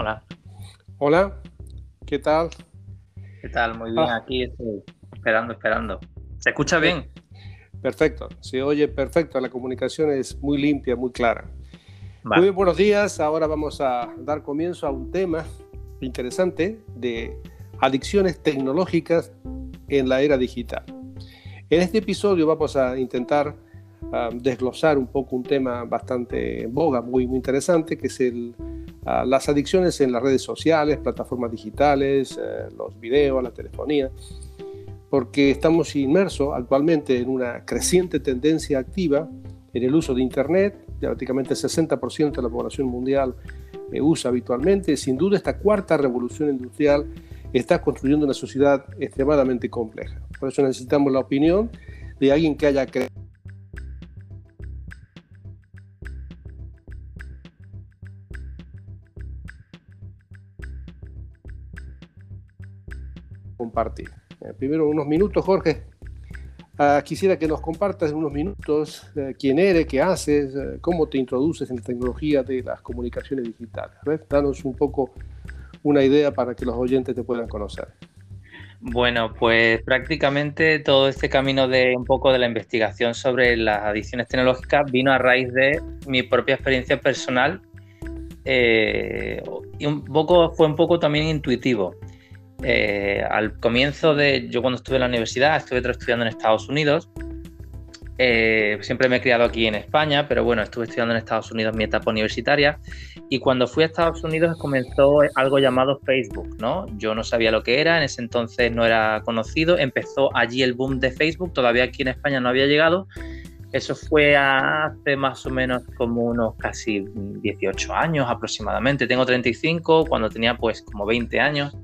Hola. Hola, ¿qué tal? ¿Qué tal? Muy bien, Ah. aquí estoy esperando, esperando. ¿Se escucha bien? Perfecto, se oye perfecto, la comunicación es muy limpia, muy clara. Vale. Muy buenos días, ahora vamos a dar comienzo a un tema interesante de adicciones tecnológicas en la era digital. En este episodio vamos a intentar ah, desglosar un poco un tema bastante en boga, muy, muy interesante, que es el, las adicciones en las redes sociales, plataformas digitales, eh, los videos, la telefonía, porque estamos inmersos actualmente en una creciente tendencia activa en el uso de Internet, ya prácticamente el 60% de la población mundial usa habitualmente. Sin duda, esta cuarta revolución industrial está construyendo una sociedad extremadamente compleja. Por eso necesitamos la opinión de alguien que haya creado compartir. Eh, primero unos minutos, Jorge. Ah, quisiera que nos compartas en unos minutos eh, quién eres, qué haces, eh, cómo te introduces en la tecnología de las comunicaciones digitales. ¿ves? Danos un poco una idea para que los oyentes te puedan conocer. Bueno, pues prácticamente todo este camino de un poco de la investigación sobre las adicciones tecnológicas vino a raíz de mi propia experiencia personal eh, y un poco fue un poco también intuitivo. Eh, al comienzo de yo cuando estuve en la universidad estuve estudiando en Estados Unidos eh, siempre me he criado aquí en España, pero bueno, estuve estudiando en Estados Unidos mi etapa universitaria y cuando fui a Estados Unidos comenzó algo llamado Facebook, ¿no? Yo no sabía lo que era, en ese entonces no era conocido, empezó allí el boom de Facebook, todavía aquí en España no había llegado. Eso fue hace más o menos como unos casi 18 años aproximadamente. Tengo 35, cuando tenía pues como 20 años.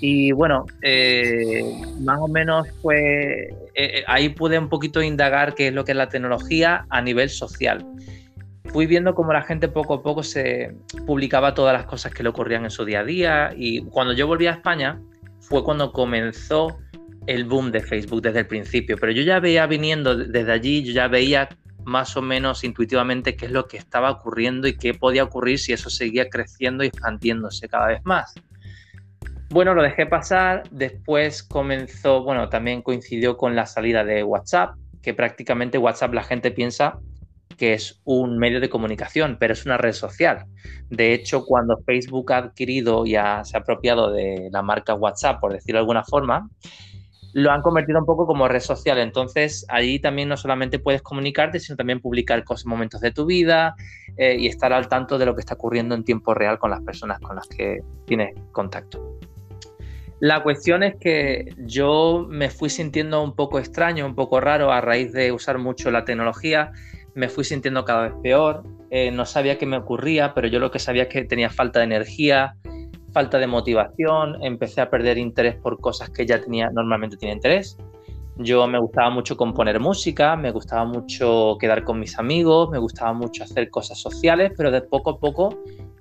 Y bueno, eh, más o menos fue, eh, ahí pude un poquito indagar qué es lo que es la tecnología a nivel social. Fui viendo cómo la gente poco a poco se publicaba todas las cosas que le ocurrían en su día a día y cuando yo volví a España fue cuando comenzó el boom de Facebook desde el principio, pero yo ya veía viniendo desde allí, yo ya veía más o menos intuitivamente qué es lo que estaba ocurriendo y qué podía ocurrir si eso seguía creciendo y expandiéndose cada vez más. Bueno, lo dejé pasar, después comenzó, bueno, también coincidió con la salida de WhatsApp, que prácticamente WhatsApp la gente piensa que es un medio de comunicación, pero es una red social. De hecho, cuando Facebook ha adquirido y ha, se ha apropiado de la marca WhatsApp, por decirlo de alguna forma, lo han convertido un poco como red social. Entonces, allí también no solamente puedes comunicarte, sino también publicar cosas, momentos de tu vida eh, y estar al tanto de lo que está ocurriendo en tiempo real con las personas con las que tienes contacto. La cuestión es que yo me fui sintiendo un poco extraño, un poco raro a raíz de usar mucho la tecnología. Me fui sintiendo cada vez peor. Eh, no sabía qué me ocurría, pero yo lo que sabía es que tenía falta de energía, falta de motivación. Empecé a perder interés por cosas que ya tenía normalmente tenía interés. Yo me gustaba mucho componer música, me gustaba mucho quedar con mis amigos, me gustaba mucho hacer cosas sociales, pero de poco a poco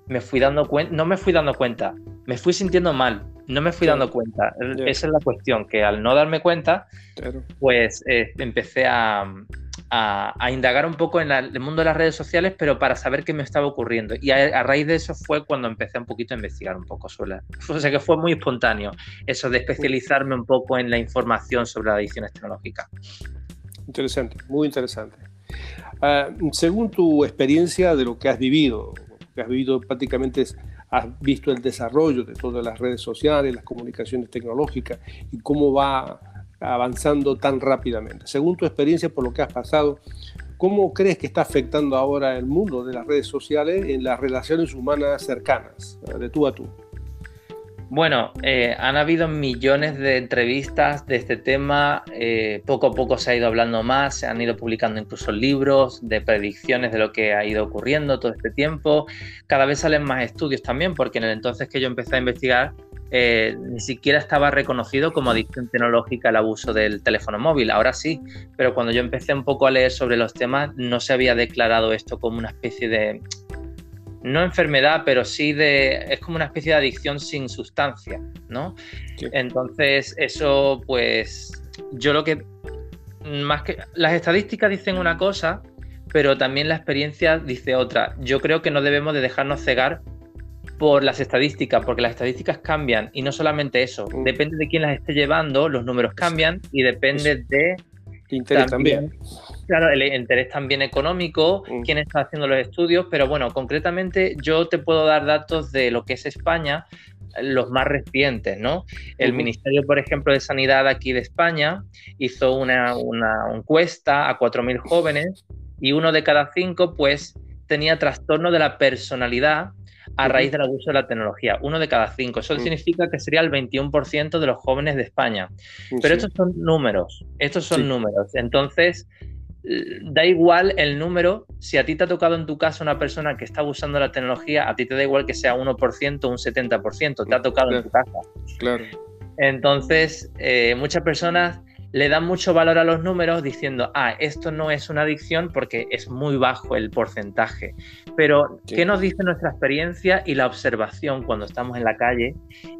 me fui dando cuenta, no me fui dando cuenta, me fui sintiendo mal, no me fui dando cuenta. Esa es la cuestión, que al no darme cuenta, Claro. pues eh, empecé a, a- a indagar un poco en la- el mundo de las redes sociales, pero para saber qué me estaba ocurriendo. Y a, a raíz de eso fue cuando empecé un poquito a investigar un poco sobre... la- O sea que fue muy espontáneo eso de especializarme un poco en la información sobre las adicciones tecnológicas. Interesante, muy interesante. Ah, según tu experiencia de lo que has vivido, has vivido prácticamente, has visto el desarrollo de todas las redes sociales, las comunicaciones tecnológicas y cómo va avanzando tan rápidamente. Según tu experiencia, por lo que has pasado, ¿cómo crees que está afectando ahora el mundo de las redes sociales en las relaciones humanas cercanas, de tú a tú? Bueno, eh, han habido millones de entrevistas de este tema, eh, poco a poco se ha ido hablando más, se han ido publicando incluso libros de predicciones de lo que ha ido ocurriendo todo este tiempo, cada vez salen más estudios también, porque en el entonces que yo empecé a investigar eh, ni siquiera estaba reconocido como adicción tecnológica el abuso del teléfono móvil, ahora sí, pero cuando yo empecé un poco a leer sobre los temas no se había declarado esto como una especie de no enfermedad, pero sí de, es como una especie de adicción sin sustancia, ¿no? Entonces, eso, pues, yo lo que, más que, las estadísticas dicen una cosa, pero también la experiencia dice otra. Yo creo que no debemos de dejarnos cegar por las estadísticas, porque las estadísticas cambian y no solamente eso, mm. depende de quién las esté llevando, los números cambian y depende de Interés también, Claro, el interés también económico, mm. quién está haciendo los estudios, pero bueno, concretamente yo te puedo dar datos de lo que es España, los más recientes, ¿no? El Ministerio, por ejemplo, de Sanidad aquí de España hizo una, una encuesta a 4.000 jóvenes y uno de cada cinco, pues, tenía trastorno de la personalidad a raíz del abuso de la tecnología, uno de cada cinco. Eso mm. significa que sería el 21% de los jóvenes de España. Pero estos son números, estos son números. Entonces, da igual el número, si a ti te ha tocado en tu casa una persona que está abusando de la tecnología, a ti te da igual que sea 1% o un 70%, te ha tocado en tu casa. Claro. Entonces, eh, muchas personas le dan mucho valor a los números diciendo, ah, esto no es una adicción porque es muy bajo el porcentaje. Pero, ¿qué nos dice nuestra experiencia y la observación cuando estamos en la calle?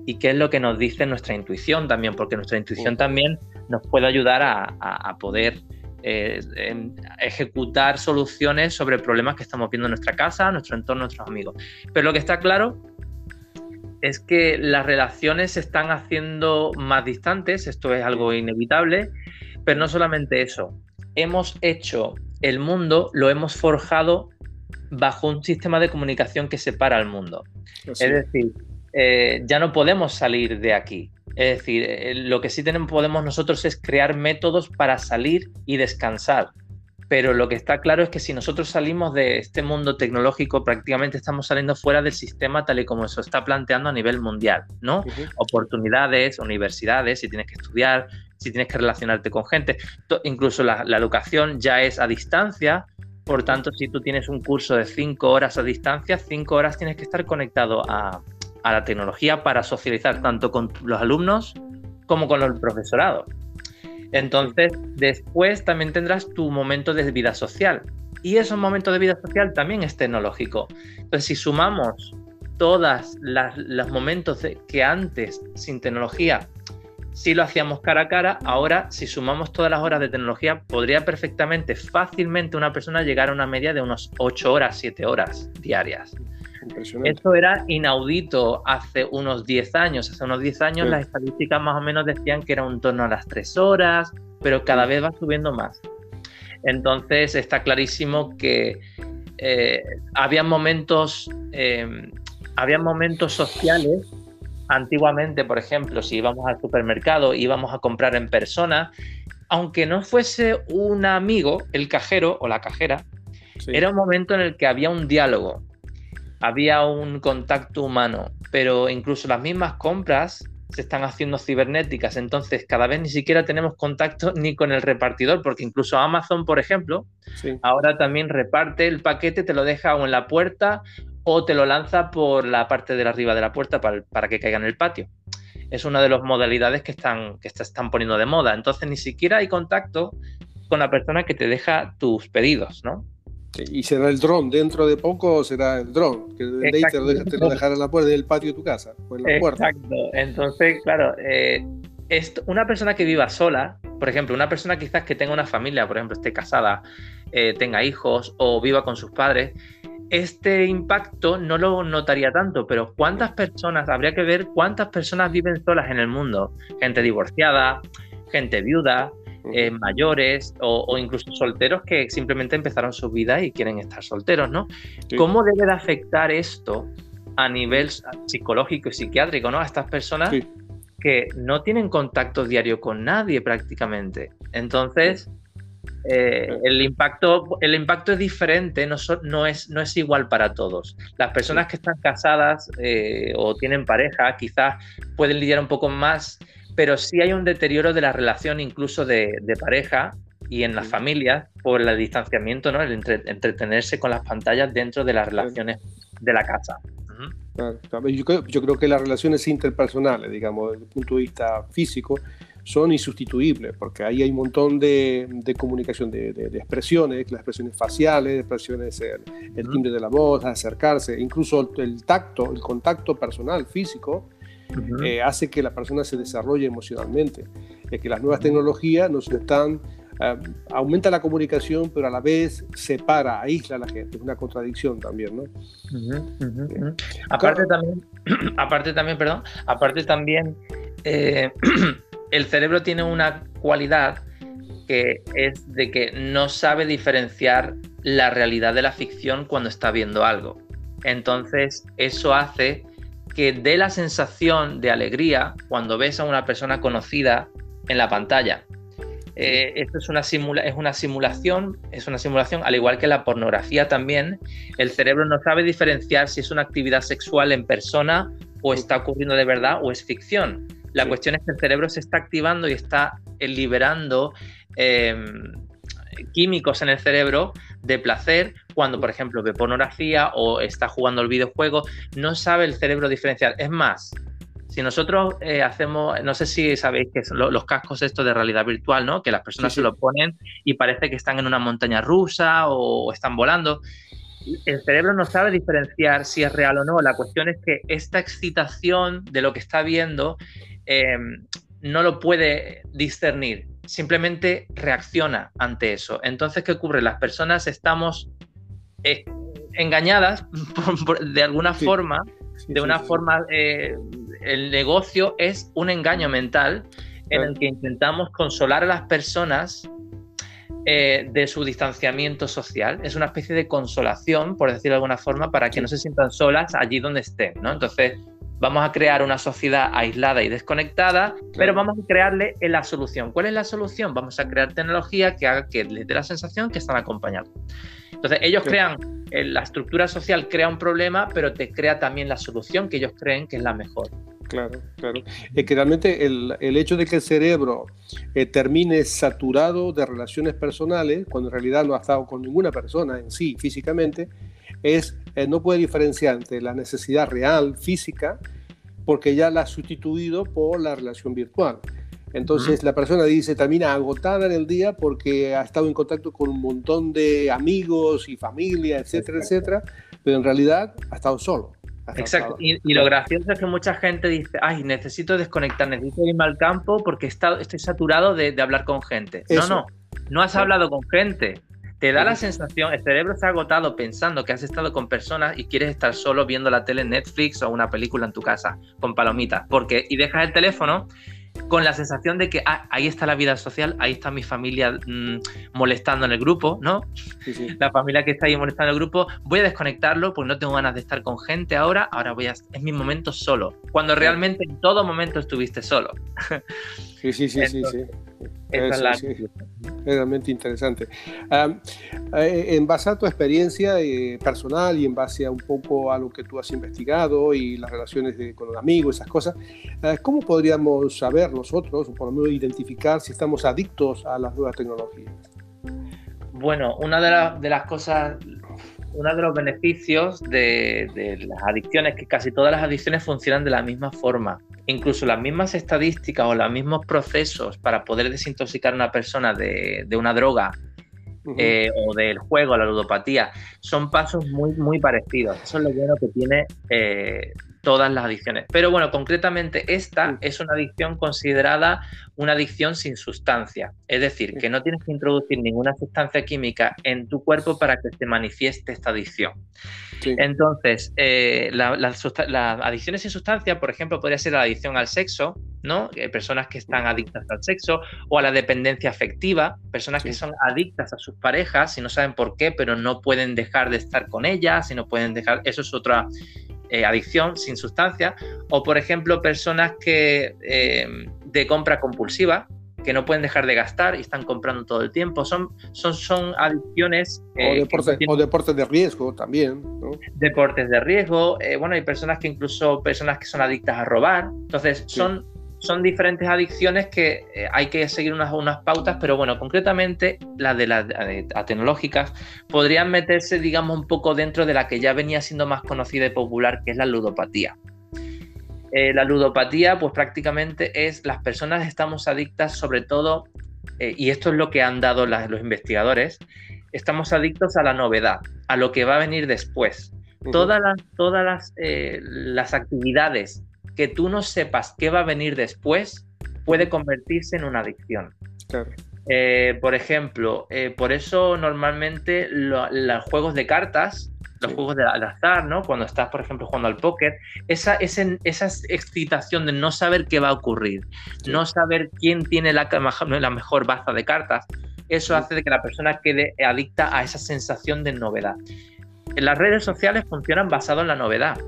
¿Y qué es lo que nos dice nuestra intuición también? Porque nuestra intuición también nos puede ayudar a, poder eh, ejecutar soluciones sobre problemas que estamos viendo en nuestra casa, nuestro entorno, nuestros amigos. Pero lo que está claro es que las relaciones se están haciendo más distantes, esto es algo inevitable, pero no solamente eso, hemos hecho el mundo, lo hemos forjado bajo un sistema de comunicación que separa al mundo. Es decir, eh, ya no podemos salir de aquí. Es decir, eh, lo que sí tenemos, podemos nosotros es crear métodos para salir y descansar pero lo que está claro es que si nosotros salimos de este mundo tecnológico, prácticamente estamos saliendo fuera del sistema tal y como se está planteando a nivel mundial, ¿no? Oportunidades, universidades, si tienes que estudiar, si tienes que relacionarte con gente, incluso la, educación ya es a distancia, por tanto, si tú tienes un curso de cinco horas a distancia, cinco horas tienes que estar conectado a, a la tecnología para socializar tanto con los alumnos como con el profesorado. Entonces, después también tendrás tu momento de vida social. Y ese momento de vida social también es tecnológico. Entonces, si sumamos todos los momentos que antes, sin tecnología, sí lo hacíamos cara a cara, ahora si sumamos todas las horas de tecnología, podría perfectamente, fácilmente una persona llegar a una media de unos 8 horas, 7 horas diarias. Esto era inaudito hace unos 10 años. Hace unos 10 años las estadísticas más o menos decían que era un torno a las 3 horas, pero cada vez va subiendo más. Entonces está clarísimo que eh, había momentos, eh, había momentos sociales. Antiguamente, por ejemplo, si íbamos al supermercado, íbamos a comprar en persona, aunque no fuese un amigo, el cajero o la cajera, era un momento en el que había un diálogo, había un contacto humano, pero incluso las mismas compras se están haciendo cibernéticas, entonces cada vez ni siquiera tenemos contacto ni con el repartidor, porque incluso Amazon, por ejemplo, ahora también reparte el paquete, te lo deja o en la puerta o te lo lanza por la parte de arriba de la puerta para, que caiga en el patio. Es una de las modalidades que están, que están poniendo de moda. Entonces ni siquiera hay contacto con la persona que te deja tus pedidos, ¿no? Y será el dron, dentro de poco será el dron, que el te lo, te lo dejará en la puerta del patio de tu casa, o en la Exacto. Entonces, claro, eh, una persona que viva sola, por ejemplo, una persona quizás que tenga una familia, por ejemplo, esté casada, eh, tenga hijos o viva con sus padres, este impacto no lo notaría tanto, pero ¿cuántas personas, habría que ver cuántas personas viven solas en el mundo? Gente divorciada, gente viuda, eh, mayores o, incluso solteros que simplemente empezaron su vida y quieren estar solteros, ¿no? ¿Cómo debe de afectar esto a nivel psicológico y psiquiátrico, ¿no? A estas personas que no tienen contacto diario con nadie prácticamente. Entonces, Eh, el, impacto, el impacto es diferente, no, no, es, no es igual para todos. Las personas que están casadas eh, o tienen pareja quizás pueden lidiar un poco más, pero sí hay un deterioro de la relación incluso de, pareja y en las familias por el distanciamiento, ¿no? el entretenerse con las pantallas dentro de las relaciones de la casa. Yo, creo, yo creo que las relaciones interpersonales, digamos, desde el punto de vista físico, son insustituibles, porque ahí hay un montón de, de comunicación de, de, expresiones, las expresiones faciales, expresiones, el, timbre de la voz, acercarse, incluso el tacto, el contacto personal, físico, eh, hace que la persona se desarrolle emocionalmente. Es que las nuevas tecnologías nos están eh, aumenta la comunicación, pero a la vez separa, aísla a la gente. Es una contradicción también, ¿no? Aparte también, aparte también, perdón, aparte también, eh, el cerebro tiene una cualidad que es de que no sabe diferenciar la realidad de la ficción cuando está viendo algo. Entonces, eso hace que dé la sensación de alegría cuando ves a una persona conocida en la pantalla. Eh, esto es una, es una simulación, es una simulación, al igual que la pornografía también. El cerebro no sabe diferenciar si es una actividad sexual en persona o está ocurriendo de verdad o es ficción. La cuestión es que el cerebro se está activando y está eh, liberando em, químicos en el cerebro de placer cuando, por ejemplo, ve pornografía o está jugando el videojuego. No sabe el cerebro diferenciar. Es más, si nosotros eh, hacemos, no sé si sabéis que son los cascos estos de realidad virtual, ¿no? Que las personas se lo ponen y parece que están en una montaña rusa o están volando el cerebro no sabe diferenciar si es real o no. La cuestión es que esta excitación de lo que está viendo em, no lo puede discernir, simplemente reacciona ante eso. Entonces, ¿qué ocurre? Las personas estamos eh, engañadas de alguna forma, de una forma, eh, el negocio es un engaño mental en el que intentamos consolar a las personas eh, de su distanciamiento social. Es una especie de consolación, por decirlo de alguna forma, para que no se sientan solas allí donde estén, ¿no? Entonces, vamos a crear una sociedad aislada y desconectada, pero vamos a crearle la solución. ¿Cuál es la solución? Vamos a crear tecnología que haga que les dé la sensación que están acompañados. Entonces, ellos crean, eh, la estructura social crea un problema, pero te crea también la solución que ellos creen que es la mejor. Claro, claro. Es que realmente el, el hecho de que el cerebro eh, termine saturado de relaciones personales, cuando en realidad no ha estado con ninguna persona en sí físicamente, es eh, no puede diferenciar entre la necesidad real física, porque ya la ha sustituido por la relación virtual. Entonces la persona dice, termina agotada en el día porque ha estado en contacto con un montón de amigos y familia, etcétera, etcétera, pero en realidad ha estado solo. Exacto. Y, lo gracioso es que mucha gente dice, ay, necesito desconectar, necesito irme al campo porque estoy saturado de, hablar con gente. No, no, no has hablado con gente. Te da la sensación, el cerebro está agotado pensando que has estado con personas y quieres estar solo viendo la tele en Netflix o una película en tu casa con palomitas. Porque, y dejas el teléfono con la sensación de que ah, ahí está la vida social, ahí está mi familia mm, molestando en el grupo, ¿no? La familia que está ahí molestando en el grupo, voy a desconectarlo porque no tengo ganas de estar con gente ahora, ahora voy a... Es mi momento solo, cuando realmente en todo momento estuviste solo. Sí, sí, sí, sí, sí. Es la... realmente interesante. Eh, en base a tu experiencia eh, personal y en base a un poco a lo que tú has investigado y las relaciones con los amigos, esas cosas, eh, ¿cómo podríamos saber nosotros, o por lo menos identificar si estamos adictos a las nuevas tecnologías? Bueno, una de, de las cosas uno de los beneficios de, de, las adicciones es que casi todas las adicciones funcionan de la misma forma incluso las mismas estadísticas o los mismos procesos para poder desintoxicar a una persona de, una droga eh, o del juego, la ludopatía, son pasos muy, muy parecidos. Eso es lo bueno que tiene eh, todas las adicciones. Pero bueno, concretamente esta es una adicción considerada una adicción sin sustancia. Es decir, que no tienes que introducir ninguna sustancia química en tu cuerpo para que se manifieste esta adicción. Entonces, eh, las adicciones sin sustancia, por ejemplo, podría ser la adicción al sexo, ¿no? personas que están adictas al sexo, o a la dependencia afectiva, personas que son adictas a sus parejas y no saben por qué, pero no pueden dejar de estar con ellas y no pueden dejar. Eso es otra eh, adicción sin sustancia, o por ejemplo personas que eh, de compra compulsiva, que no pueden dejar de gastar y están comprando todo el tiempo. Son, son, son adicciones. o, eh, deportes, de riesgo también. Deportes de riesgo. Eh, bueno, hay personas que incluso personas que son adictas a robar. Entonces, son son diferentes adicciones que eh, hay que seguir unas, unas pautas, pero bueno, concretamente las de las tecnológicas podrían meterse, digamos, un poco dentro de la que ya venía siendo más conocida y popular, que es la ludopatía. Eh, la ludopatía, pues prácticamente es las personas estamos adictas sobre todo, eh, y esto es lo que han dado los investigadores, estamos adictos a la novedad, a lo que va a venir después. Todas las, todas las, las actividades que tú no sepas qué va a venir después puede convertirse en una adicción. Eh, por ejemplo, eh, por eso normalmente los juegos de cartas, los juegos de, azar, ¿no? Cuando estás, por ejemplo, jugando al póker, esa, esa, excitación de no saber qué va a ocurrir, no saber quién tiene la, la mejor baza de cartas, eso hace de que la persona quede adicta a esa sensación de novedad. En las redes sociales funcionan basado en la novedad,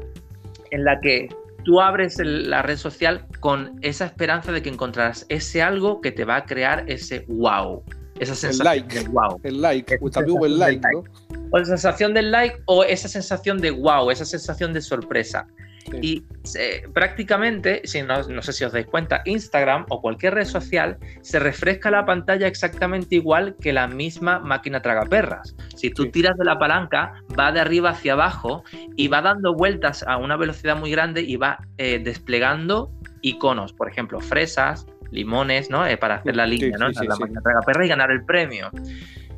en la que tú abres la red social con esa esperanza de que encontrarás ese algo que te va a crear ese wow. Esa sensación el like, de wow. El like, el like, ¿no? O la sensación del like o esa sensación de wow, esa sensación de sorpresa. Y eh, prácticamente, si no, no, sé si os dais cuenta, Instagram o cualquier red social se refresca la pantalla exactamente igual que la misma máquina tragaperras. Si tú tiras de la palanca, va de arriba hacia abajo y va dando vueltas a una velocidad muy grande y va eh, desplegando iconos, por ejemplo, fresas, limones, ¿no? Eh, para hacer la línea, ¿no? la máquina tragaperras y ganar el premio.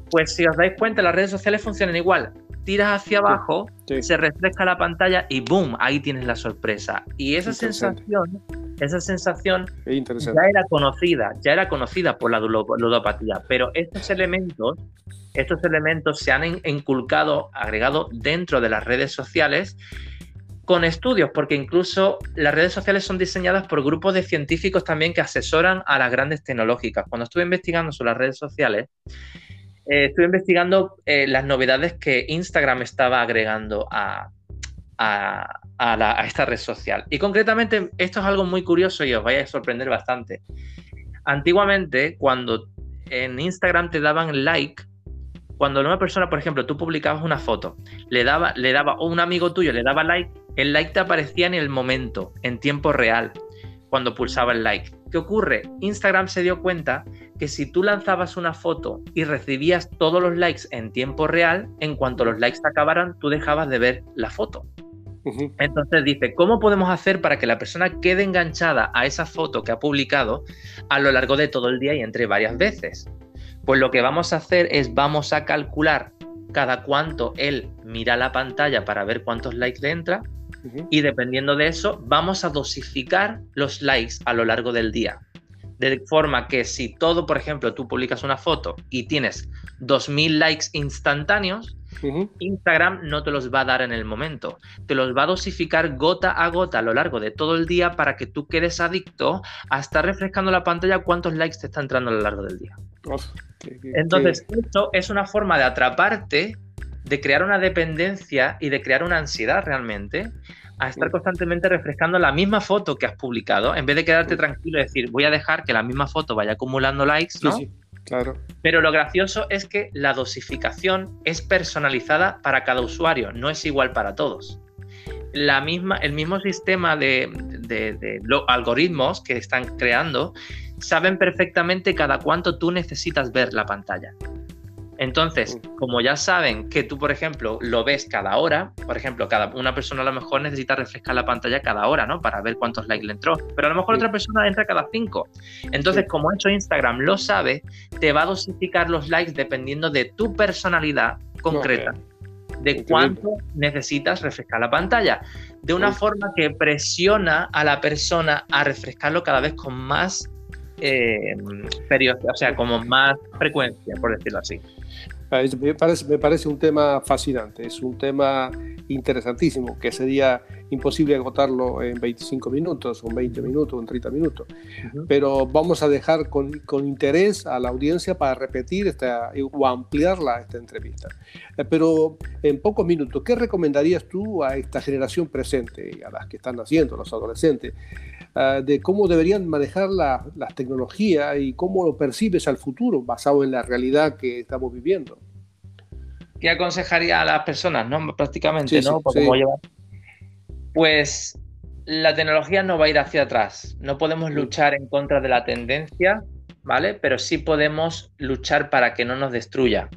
Pues si os dais cuenta, las redes sociales funcionan igual tiras hacia abajo, se refresca la pantalla y ¡boom! Ahí tienes la sorpresa. Y esa sensación, esa sensación ya era conocida, ya era conocida por la ludopatía, pero estos elementos, estos elementos se han inculcado, agregado dentro de las redes sociales con estudios, porque incluso las redes sociales son diseñadas por grupos de científicos también que asesoran a las grandes tecnológicas. Cuando estuve investigando sobre las redes sociales, eh, estuve investigando eh, las novedades que Instagram estaba agregando a, esta red social. Y concretamente, esto es algo muy curioso y os vaya a sorprender bastante. Antiguamente, cuando en Instagram te daban like, cuando una persona, por ejemplo, tú publicabas una foto, le daba, le daba, o un amigo tuyo le daba like, el like te aparecía en el momento, en tiempo real, cuando pulsaba el like. ¿Qué ocurre? Instagram se dio cuenta que si tú lanzabas una foto y recibías todos los likes en tiempo real, en cuanto los likes acabaran, tú dejabas de ver la foto. Entonces dice, ¿cómo podemos hacer para que la persona quede enganchada a esa foto que ha publicado a lo largo de todo el día y entre varias veces? Pues lo que vamos a hacer es vamos a calcular cada cuánto él mira la pantalla para ver cuántos likes le entra y dependiendo de eso vamos a dosificar los likes a lo largo del día. De forma que si todo, por ejemplo, tú publicas una foto y tienes 2.000 likes instantáneos, Instagram no te los va a dar en el momento. Te los va a dosificar gota a gota a lo largo de todo el día para que tú quedes adicto a estar refrescando la pantalla cuántos likes te está entrando a lo largo del día. Entonces, esto es una forma de atraparte, de crear una dependencia y de crear una ansiedad realmente a estar constantemente refrescando la misma foto que has publicado, en vez de quedarte tranquilo y decir, voy a dejar que la misma foto vaya acumulando likes, ¿no? Sí, claro. Pero lo gracioso es que la dosificación es personalizada para cada usuario, no es igual para todos. La misma, el mismo sistema de, de algoritmos que están creando saben perfectamente cada cuánto tú necesitas ver la pantalla. Entonces, como ya saben que tú, por ejemplo, lo ves cada hora, por ejemplo, cada una persona a lo mejor necesita refrescar la pantalla cada hora, ¿no? Para ver cuántos likes le entró. Pero a lo mejor otra persona entra cada cinco. Entonces, como hecho Instagram lo sabe, te va a dosificar los likes dependiendo de tu personalidad concreta. De cuánto necesitas refrescar la pantalla. De una forma que presiona a la persona a refrescarlo cada vez con más eh, o sea, como más frecuencia, por decirlo así. Me parece, me parece un tema fascinante, es un tema interesantísimo, que sería imposible agotarlo en 25 minutos, o en 20 minutos, o en 30 minutos. Pero vamos a dejar con, con, interés a la audiencia para repetir esta, o ampliarla esta entrevista. Eh, pero en pocos minutos, ¿qué recomendarías tú a esta generación presente, a las que están naciendo, los adolescentes? Ah, de cómo deberían manejar la, las tecnologías y cómo lo percibes al futuro, basado en la realidad que estamos viviendo. ¿Qué aconsejaría a las personas, no? Prácticamente, ¿no? Pues la tecnología no va a ir hacia atrás. No podemos luchar en contra de la tendencia, ¿vale? Pero sí podemos luchar para que no nos destruya.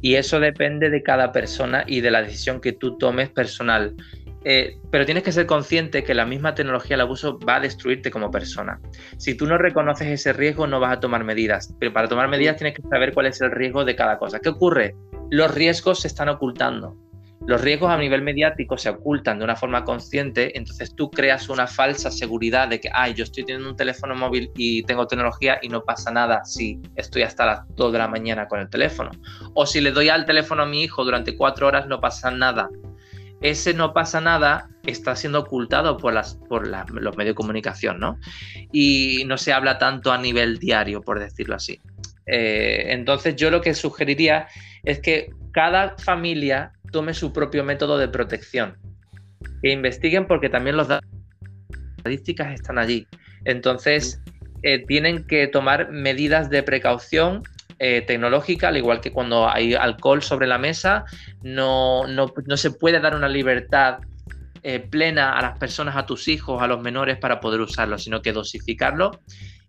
Y eso depende de cada persona y de la decisión que tú tomes personal. Eh, pero tienes que ser consciente que la misma tecnología, el abuso, va a destruirte como persona. Si tú no reconoces ese riesgo, no vas a tomar medidas. Pero para tomar medidas tienes que saber cuál es el riesgo de cada cosa. ¿Qué ocurre? Los riesgos se están ocultando. Los riesgos a nivel mediático se ocultan de una forma consciente, entonces tú creas una falsa seguridad de que, ay, yo estoy teniendo un teléfono móvil y tengo tecnología y no pasa nada si estoy hasta las 2 de la mañana con el teléfono. O si le doy al teléfono a mi hijo durante cuatro horas, no pasa nada. Ese no pasa nada está siendo ocultado por, las, por los medios de comunicación, ¿no? Y no se habla tanto a nivel diario, por decirlo así. Eh, entonces yo lo que sugeriría es que cada familia tome su propio método de protección. Que investiguen porque también los datos estadísticas están allí. Entonces, eh, tienen que tomar medidas de precaución eh, tecnológica, al igual que cuando hay alcohol sobre la mesa, no, no, se puede dar una libertad eh, plena a las personas, a tus hijos, a los menores para poder usarlo, sino que dosificarlo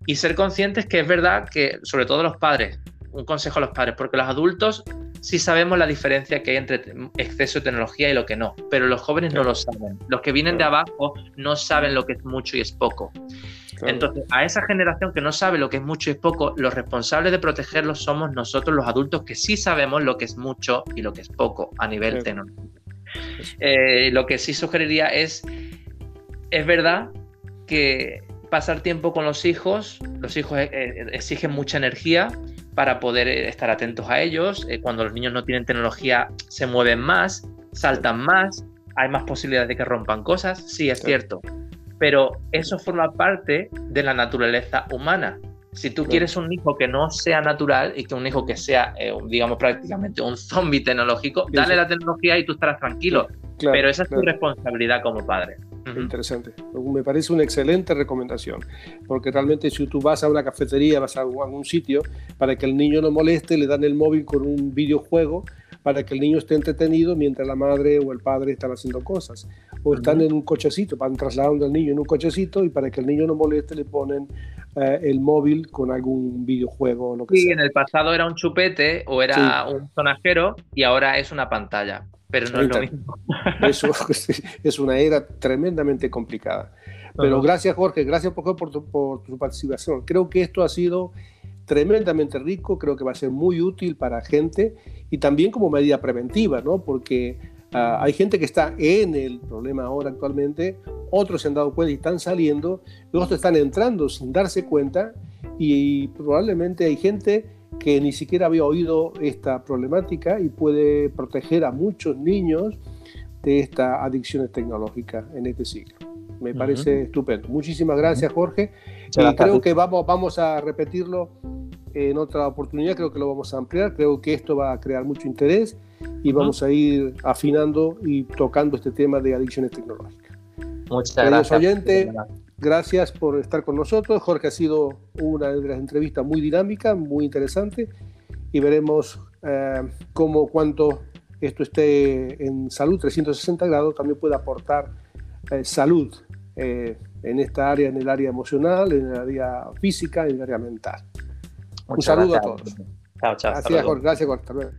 y ser conscientes que es verdad que, sobre todo los padres, un consejo a los padres, porque los adultos sí sabemos la diferencia que hay entre exceso de tecnología y lo que no, pero los jóvenes no lo saben. Los que vienen de abajo no saben lo que es mucho y es poco. Entonces, a esa generación que no sabe lo que es mucho y poco, los responsables de protegerlos somos nosotros los adultos que sí sabemos lo que es mucho y lo que es poco a nivel tecnológico. Eh, lo que sí sugeriría es, es verdad que pasar tiempo con los hijos, los hijos eh, eh, exigen mucha energía, para poder estar atentos a ellos. Cuando los niños no tienen tecnología, se mueven más, saltan más, hay más posibilidades de que rompan cosas, sí, es cierto. Pero eso forma parte de la naturaleza humana. Si tú quieres un hijo que no sea natural y que un hijo que sea, eh, digamos, prácticamente un zombie tecnológico, dale la tecnología y tú estarás tranquilo. Pero esa es tu responsabilidad como padre. Interesante. Me parece una excelente recomendación, porque realmente si tú vas a una cafetería, vas a algún sitio, para que el niño no moleste, le dan el móvil con un videojuego para que el niño esté entretenido mientras la madre o el padre están haciendo cosas. O están en un cochecito, van trasladando al niño en un cochecito y para que el niño no moleste le ponen eh, el móvil con algún videojuego o lo que sí, en el pasado era un chupete o era un sonajero y ahora es una pantalla pero no es lo mismo. Eso es una era tremendamente complicada. Pero gracias Jorge, gracias por, por, tu, por tu participación. Creo que esto ha sido tremendamente rico, creo que va a ser muy útil para gente y también como medida preventiva, ¿no? Porque ah, hay gente que está en el problema ahora actualmente, otros se han dado cuenta y están saliendo, y otros están entrando sin darse cuenta y probablemente hay gente que ni siquiera había oído esta problemática y puede proteger a muchos niños de esta adicciones tecnológicas en este siglo. Me parece estupendo. Muchísimas gracias, Jorge. Y creo que vamos, vamos a repetirlo en otra oportunidad, creo que lo vamos a ampliar, creo que esto va a crear mucho interés y vamos a ir afinando y tocando este tema de adicciones tecnológicas. Muchas gracias. oyentes, Gracias por estar con nosotros. Jorge ha sido una de las entrevistas muy dinámica, muy interesante y veremos eh, cómo cuánto esto esté en salud 360 grados también puede aportar eh, salud eh, en esta área, en el área emocional, en el área física, en el área mental. Un saludo a todos. Chao, chao. Gracias, Jorge. Gracias, Jorge.